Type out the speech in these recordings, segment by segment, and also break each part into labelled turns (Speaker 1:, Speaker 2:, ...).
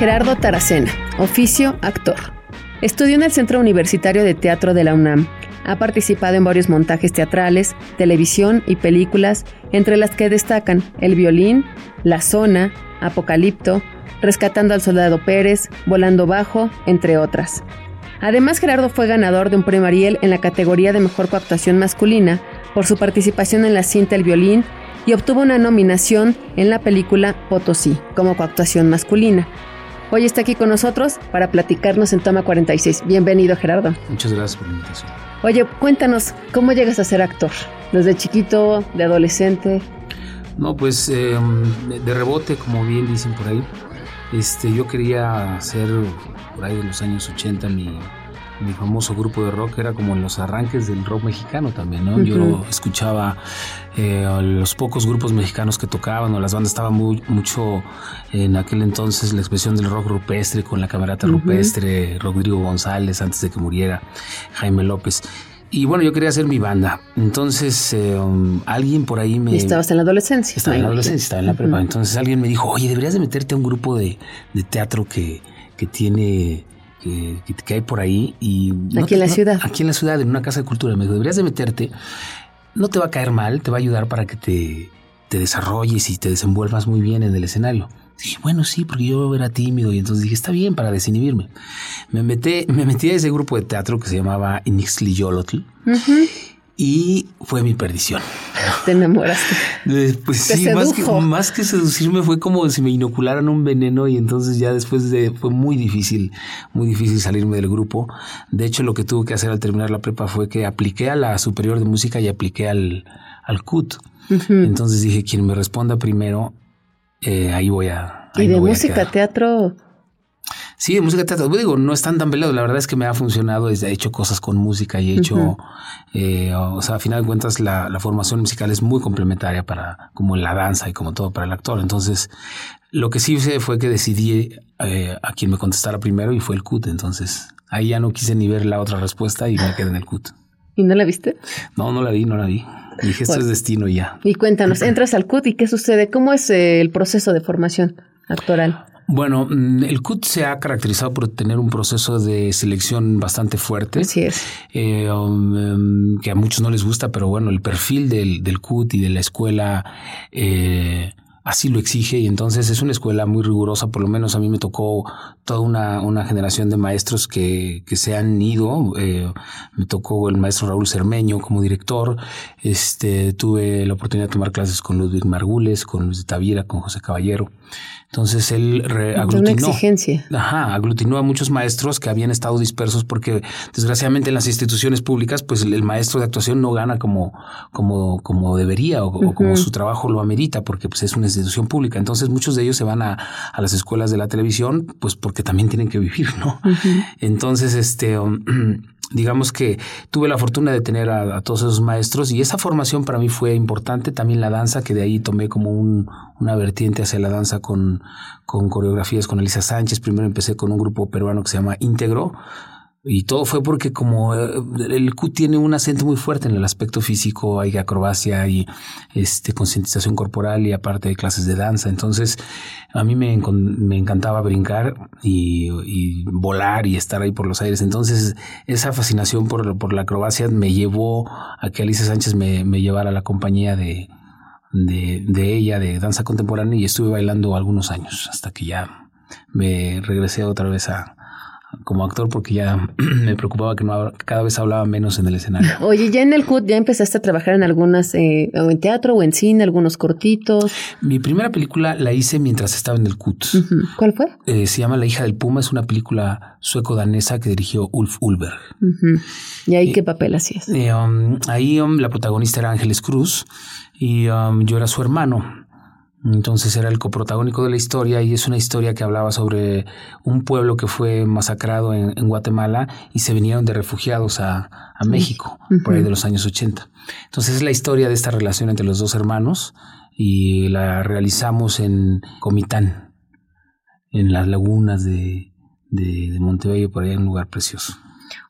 Speaker 1: Gerardo Taracena, oficio actor. Estudió en el Centro Universitario de Teatro de la UNAM. Ha participado en varios montajes teatrales, televisión y películas, entre las que destacan El violín, La zona, Apocalipto, Rescatando al Soldado Pérez, Volando Bajo, entre otras. Además, Gerardo fue ganador de un premio Ariel en la categoría de Mejor Coactuación Masculina por su participación en la cinta El violín y obtuvo una nominación en la película Potosí como coactuación masculina. Hoy está aquí con nosotros para platicarnos en Toma 46. Bienvenido, Gerardo.
Speaker 2: Muchas gracias por la invitación.
Speaker 1: Oye, cuéntanos, ¿cómo llegas a ser actor? ¿Desde chiquito, de adolescente?
Speaker 2: No, pues em, de rebote, como bien dicen por ahí. Este, yo quería hacer por ahí de los años 80 mi, mi famoso grupo de rock era como en los arranques del rock mexicano también, ¿no? Yo escuchaba eh, los pocos grupos mexicanos que tocaban o las bandas estaban muy, mucho en aquel entonces la expresión del rock rupestre con la camerata rupestre, Rodrigo González antes de que muriera, Jaime López. Y bueno, yo quería hacer mi banda. Entonces, eh, um, alguien por ahí me...
Speaker 1: ¿Y estabas en la adolescencia?
Speaker 2: Estaba en la adolescencia, estaba en la prepa. Entonces alguien me dijo, oye, deberías de meterte a un grupo de, de teatro que, que tiene que, que, hay por ahí. Y
Speaker 1: aquí en la ciudad.
Speaker 2: Aquí en la ciudad, en una casa de cultura. Me dijo, deberías de meterte. No te va a caer mal, te va a ayudar para que te, te desarrolles y te desenvuelvas muy bien en el escenario. Dije, bueno, sí, porque yo era tímido y entonces dije, está bien para desinhibirme. Me metí, me metí a ese grupo de teatro que se llamaba Inixli Yolotl y fue mi perdición.
Speaker 1: Te enamoraste.
Speaker 2: Pues sí, más que, más que, seducirme fue como si me inocularan un veneno y entonces ya después de fue muy difícil, muy difícil salirme del grupo. De hecho, lo que tuve que hacer al terminar la prepa fue que apliqué a la superior de música y apliqué al, al CUT. Entonces dije, quien me responda primero, eh, ahí voy a...
Speaker 1: ¿Y de música, teatro?
Speaker 2: Sí, de música teatro. Digo, no es tan tan pelado. La verdad es que me ha funcionado. He hecho cosas con música y he hecho, eh, o sea, a final de cuentas, la, la, formación musical es muy complementaria para, como la danza y como todo para el actor. Entonces, lo que sí hice fue que decidí eh, a quien me contestara primero y fue el CUT. Entonces, ahí ya no quise ni ver la otra respuesta y me quedé en el CUT.
Speaker 1: ¿Y no la viste?
Speaker 2: No, no la vi, no la vi. Dije, esto es destino ya.
Speaker 1: Y cuéntanos, entras al CUT y qué sucede? ¿Cómo es el proceso de formación actoral?
Speaker 2: Bueno, mm, el CUT se ha caracterizado por tener un proceso de selección bastante fuerte.
Speaker 1: Así es.
Speaker 2: Eh, um, em, que a muchos no les gusta, pero bueno, el perfil del, del CUT y de la escuela eh, así lo exige y entonces es una escuela muy rigurosa, por lo menos a mí me tocó toda una, una generación de maestros que, que se han ido, eh, me tocó el maestro Raúl Cermeño como director, este, tuve la oportunidad de tomar clases con Ludwig Margules, con Luis de Tavira, con José Caballero. Entonces él aglutinó.
Speaker 1: Una exigencia.
Speaker 2: Ajá, aglutinó a muchos maestros que habían estado dispersos porque desgraciadamente en las instituciones públicas, pues el, maestro de actuación no gana como, como, como debería o, como su trabajo lo amerita, porque pues es una institución pública. Entonces muchos de ellos se van a, a las escuelas de la televisión, pues porque también tienen que vivir, ¿no? Entonces, este um, digamos que tuve la fortuna de tener a, todos esos maestros y esa formación para mí fue importante, también la danza, que de ahí tomé como un, una vertiente hacia la danza con, con coreografías con Elisa Sánchez, primero empecé con un grupo peruano que se llama Íntegro, y todo fue porque como eh, el Q tiene un acento muy fuerte en el aspecto físico, hay acrobacia y este, concientización corporal y aparte de clases de danza. Entonces a mí me, me encantaba brincar y, volar y estar ahí por los aires. Entonces esa fascinación por, por la acrobacia me llevó a que Alicia Sánchez me, me llevara a la compañía de, de, de ella de danza contemporánea y estuve bailando algunos años hasta que ya me regresé otra vez a como actor porque ya me preocupaba que no, cada vez hablaba menos en el escenario.
Speaker 1: Oye, ya en el CUT ya empezaste a trabajar en algunas, eh, o en teatro o en cine, algunos cortitos.
Speaker 2: Mi primera película la hice mientras estaba en el CUT.
Speaker 1: ¿Cuál fue?
Speaker 2: Eh, se llama La hija del Puma, es una película sueco-danesa que dirigió Ulf Ulberg.
Speaker 1: ¿Y ahí qué papel hacías?
Speaker 2: Eh, um, ahí um, la protagonista era Ángeles Cruz y um, yo era su hermano. Entonces era el coprotagónico de la historia y es una historia que hablaba sobre un pueblo que fue masacrado en, Guatemala y se vinieron de refugiados a, México por ahí de los años 80. Entonces es la historia de esta relación entre los dos hermanos y la realizamos en Comitán, en las lagunas de, de, de Montebello, por ahí en un lugar precioso.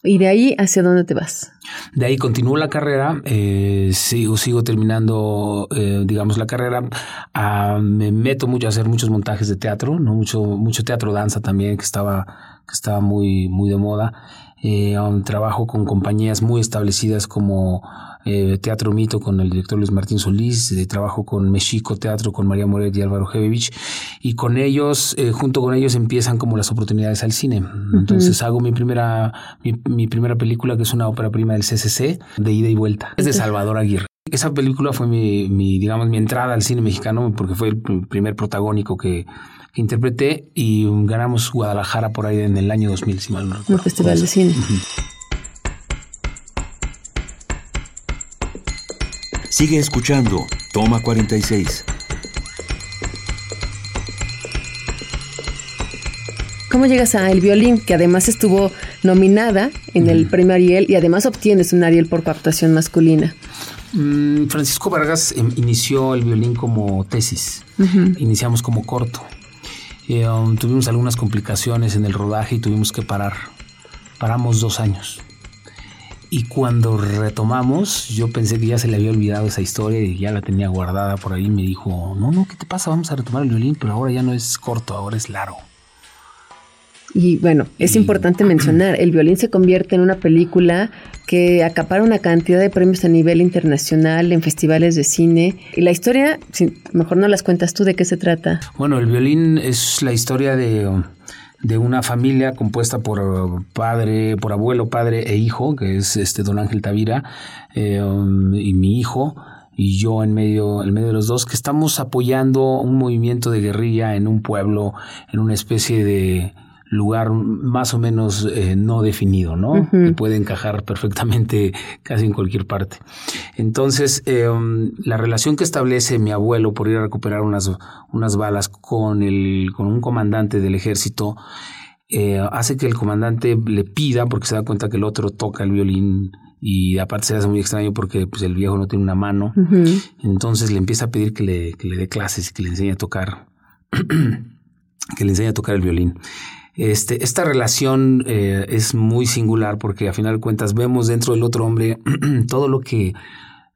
Speaker 1: ¿Y de ahí hacia dónde te vas?
Speaker 2: De ahí continúo la carrera, eh, sigo, sigo terminando, eh, digamos, la carrera. Ah, me meto mucho a hacer muchos montajes de teatro, ¿no? Mucho, mucho teatro danza también, que estaba, que estaba muy, muy de moda. Eh, trabajo con compañías muy establecidas como eh, Teatro Mito con el director Luis Martín Solís, eh, trabajo con Mexico Teatro con María Moret y Álvaro Jevevich, y con ellos, eh, junto con ellos empiezan como las oportunidades al cine. Entonces hago mi primera, mi, primera película, que es una ópera prima del CCC, de ida y vuelta. Es de Salvador Aguirre. Esa película fue mi, mi, digamos, mi entrada al cine mexicano porque fue el primer protagónico que, interpreté y ganamos Guadalajara por ahí en el año 2000, si mal no recuerdo.
Speaker 1: El Festival de Cine.
Speaker 3: Sigue escuchando Toma 46.
Speaker 1: ¿Cómo llegas a El Violín, que además estuvo nominada en el premio Ariel y además obtienes un Ariel por actuación masculina?
Speaker 2: Mm, Francisco Vargas em, inició El Violín como tesis. Iniciamos como corto. Um, tuvimos algunas complicaciones en el rodaje y tuvimos que parar. Paramos dos años. Y cuando retomamos, yo pensé que ya se le había olvidado esa historia y ya la tenía guardada por ahí. Me dijo, no, no, ¿qué te pasa? Vamos a retomar el violín, pero ahora ya no es corto, ahora es largo.
Speaker 1: Y bueno, es importante mencionar, el violín se convierte en una película que acapara una cantidad de premios a nivel internacional en festivales de cine. Y la historia, si mejor no las cuentas tú, ¿de qué se trata?
Speaker 2: Bueno, el violín es la historia de de una familia compuesta por padre, por abuelo, padre e hijo, que es este don Ángel Tavira eh, y mi hijo y yo en medio, en medio de los dos, que estamos apoyando un movimiento de guerrilla en un pueblo, en una especie de lugar más o menos eh, no definido, ¿no? Que puede encajar perfectamente casi en cualquier parte. Entonces, em, la relación que establece mi abuelo por ir a recuperar unas, unas balas con, el, con un comandante del ejército eh, hace que el comandante le pida, porque se da cuenta que el otro toca el violín y aparte se hace muy extraño porque pues, el viejo no tiene una mano. Entonces le empieza a pedir que le, que le dé clases y que le enseñe a tocar, que le enseñe a tocar el violín. Este, esta relación eh, es muy singular porque a final de cuentas vemos dentro del otro hombre todo lo que,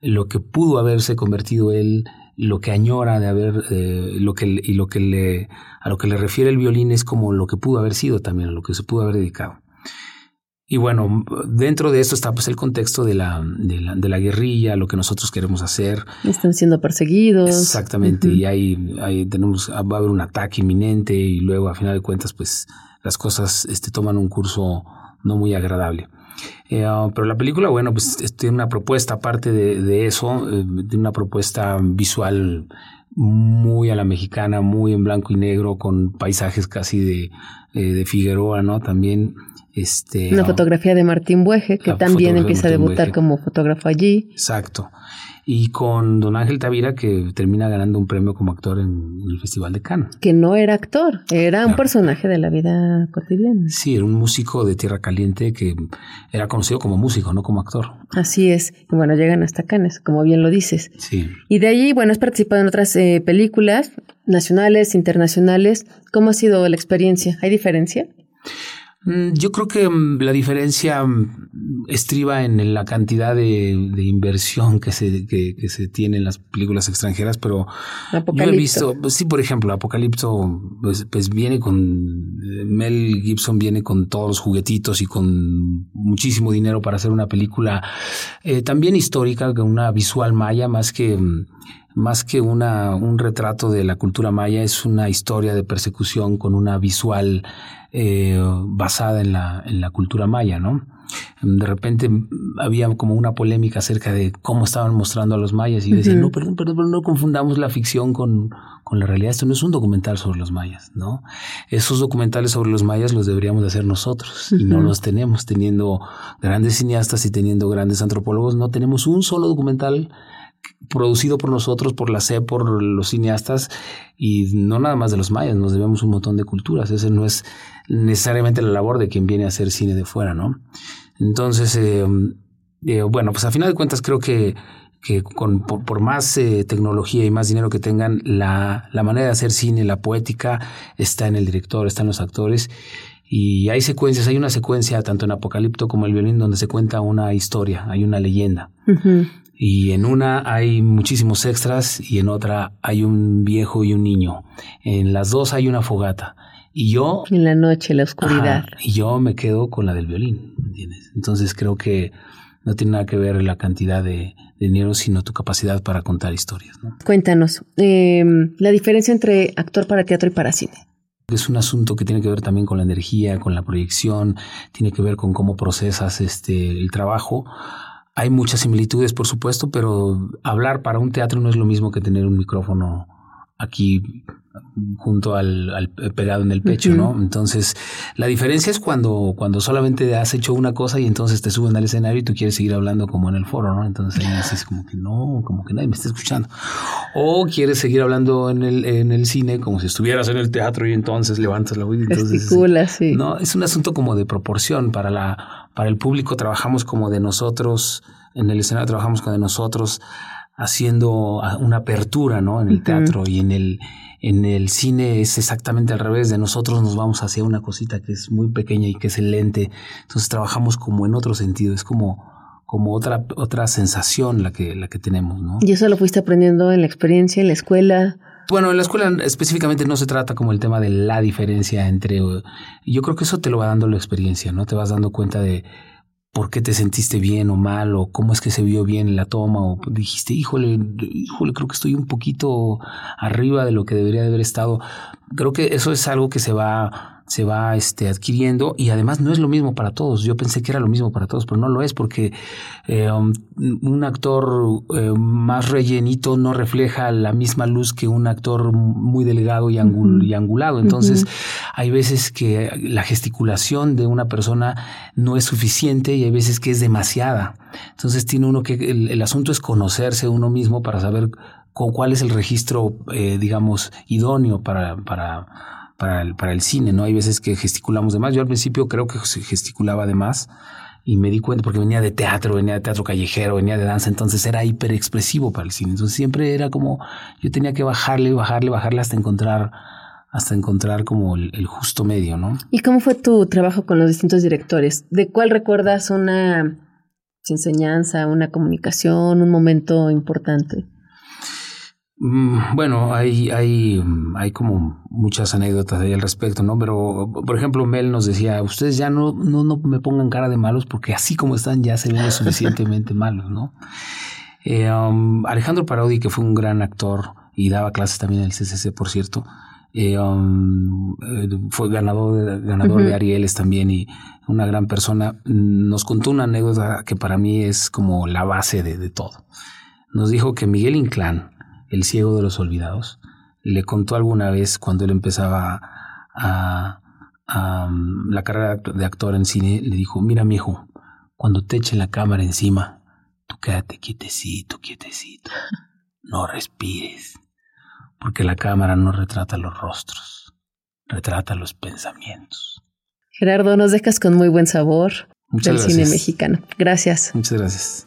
Speaker 2: lo que pudo haberse convertido él, lo que añora de haber, eh, lo que, y lo que le, a lo que le refiere el violín es como lo que pudo haber sido también, a lo que se pudo haber dedicado. Y bueno, dentro de esto está pues el contexto de la, de la, de la guerrilla, lo que nosotros queremos hacer.
Speaker 1: Están siendo perseguidos.
Speaker 2: Exactamente, y ahí, ahí tenemos, va a haber un ataque inminente y luego a final de cuentas pues las cosas este, toman un curso no muy agradable. Eh, ah, pero la película, bueno, pues tiene una propuesta aparte de, eso, eh, tiene una propuesta visual muy a la mexicana, muy en blanco y negro, con paisajes casi de, eh, de Figueroa, ¿no? También este,
Speaker 1: Una fotografía de Martín Bueje, que también empieza a debutar como fotógrafo allí.
Speaker 2: Exacto. Y con Don Ángel Tavira, que termina ganando un premio como actor en, el Festival de Cannes.
Speaker 1: Que no era actor, era un personaje de la vida cotidiana.
Speaker 2: Sí, era un músico de Tierra Caliente que era conocido como músico, no como actor.
Speaker 1: Así es. Y bueno, llegan hasta Cannes, como bien lo dices.
Speaker 2: Sí.
Speaker 1: Y de allí, bueno, has participado en otras eh, películas nacionales, internacionales. ¿Cómo ha sido la experiencia? ¿Hay diferencia?
Speaker 2: Mm, yo creo que mm, la diferencia mm, estriba en la cantidad de, inversión que se, que, se tiene en las películas extranjeras, pero yo he visto, pues sí, por ejemplo, Apocalipto, pues, pues, viene con, eh, Mel Gibson viene con todos los juguetitos y con muchísimo dinero para hacer una película eh, también histórica, una visual maya, más que más que una, un retrato de la cultura maya, es una historia de persecución con una visual eh, basada en la, en la cultura maya, ¿no? De repente había como una polémica acerca de cómo estaban mostrando a los mayas y yo decía, no, perdón, perdón, pero no confundamos la ficción con, con, la realidad. Esto no es un documental sobre los mayas, ¿no? Esos documentales sobre los mayas los deberíamos de hacer nosotros y no los tenemos. Teniendo grandes cineastas y teniendo grandes antropólogos, no tenemos un solo documental producido por nosotros, por la C, por los cineastas, y no nada más de los mayas, nos debemos un montón de culturas. Ese no es necesariamente la labor de quien viene a hacer cine de fuera, ¿no? Entonces, eh, eh, bueno, pues a final de cuentas creo que, que con, por, más eh, tecnología y más dinero que tengan, la, la manera de hacer cine, la poética, está en el director, está en los actores. Y hay secuencias, hay una secuencia tanto en Apocalipto como el violín donde se cuenta una historia, hay una leyenda. Y en una hay muchísimos extras y en otra hay un viejo y un niño. En las dos hay una fogata. Y yo...
Speaker 1: En la noche, la oscuridad.
Speaker 2: y yo me quedo con la del violín, ¿entiendes? Entonces creo que no tiene nada que ver la cantidad de, dinero, sino tu capacidad para contar historias.
Speaker 1: Cuéntanos, em, la diferencia entre actor para teatro y para cine.
Speaker 2: Es un asunto que tiene que ver también con la energía, con la proyección, tiene que ver con cómo procesas este, el trabajo. Hay muchas similitudes, por supuesto, pero hablar para un teatro no es lo mismo que tener un micrófono aquí junto al, pegado en el pecho, ¿no? Entonces, la diferencia es cuando, cuando solamente has hecho una cosa y entonces te suben al escenario y tú quieres seguir hablando como en el foro, ¿no? Entonces ahí dices como que no, como que nadie me está escuchando. O quieres seguir hablando en el, en el cine como si estuvieras en el teatro y entonces levantas la voz y entonces...
Speaker 1: sí.
Speaker 2: No, es un asunto como de proporción para la, para el público trabajamos como de nosotros, en el escenario trabajamos como de nosotros haciendo una apertura, ¿no? En el teatro y en el, en el cine es exactamente al revés. De nosotros nos vamos hacia una cosita que es muy pequeña y que es el lente. Entonces trabajamos como en otro sentido. Es como, como otra, otra sensación la que, la que tenemos, ¿no?
Speaker 1: ¿Y eso lo fuiste aprendiendo en la experiencia, en la escuela?
Speaker 2: Bueno, en la escuela específicamente no se trata como el tema de la diferencia entre... Yo creo que eso te lo va dando la experiencia, ¿no? Te vas dando cuenta de por qué te sentiste bien o mal, o cómo es que se vio bien en la toma, o dijiste, híjole, híjole, creo que estoy un poquito arriba de lo que debería de haber estado. Creo que eso es algo que se va se va este, adquiriendo y además no es lo mismo para todos. Yo pensé que era lo mismo para todos, pero no lo es porque eh, um, un actor eh, más rellenito no refleja la misma luz que un actor muy delgado y, y angulado. Entonces hay veces que la gesticulación de una persona no es suficiente y hay veces que es demasiada. Entonces tiene uno que, el, asunto es conocerse uno mismo para saber cuál es el registro, eh, digamos, idóneo para, para para el, para el cine, ¿no? Hay veces que gesticulamos de más. Yo al principio creo que gesticulaba de más y me di cuenta porque venía de teatro, venía de teatro callejero, venía de danza, entonces era hiper expresivo para el cine. Entonces siempre era como yo tenía que bajarle, bajarle, bajarle hasta encontrar hasta encontrar como el, justo medio, ¿no?
Speaker 1: ¿Y cómo fue tu trabajo con los distintos directores? ¿De cuál recuerdas una enseñanza, una comunicación, un momento importante?
Speaker 2: Mm, bueno, hay, hay, hay como muchas anécdotas ahí al respecto, ¿no? Pero, por ejemplo, Mel nos decía, ustedes ya no, no, no me pongan cara de malos porque así como están ya se ven suficientemente malos, ¿no? Eh, um, Alejandro Parodi, que fue un gran actor y daba clases también en el CCC, por cierto, eh, um, eh, fue ganador, de, ganador de Arieles también y una gran persona, nos contó una anécdota que para mí es como la base de, de todo. Nos dijo que Miguel Inclán, el ciego de los olvidados, le contó alguna vez cuando él empezaba a, um, la carrera de actor en cine, le dijo, mira mi hijo, cuando te echen la cámara encima, tú quédate quietecito, quietecito, no respires, porque la cámara no retrata los rostros, retrata los pensamientos.
Speaker 1: Gerardo, nos dejas con muy buen sabor del cine mexicano. Gracias.
Speaker 2: Muchas gracias.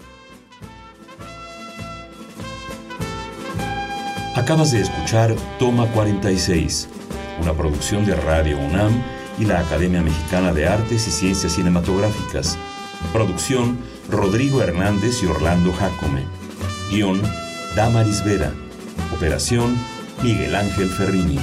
Speaker 3: Acabas de escuchar Toma 46, una producción de Radio UNAM y la Academia Mexicana de Artes y Ciencias Cinematográficas. Producción Rodrigo Hernández y Orlando Jacome. Guión Damaris Vera. Operación Miguel Ángel Ferrini.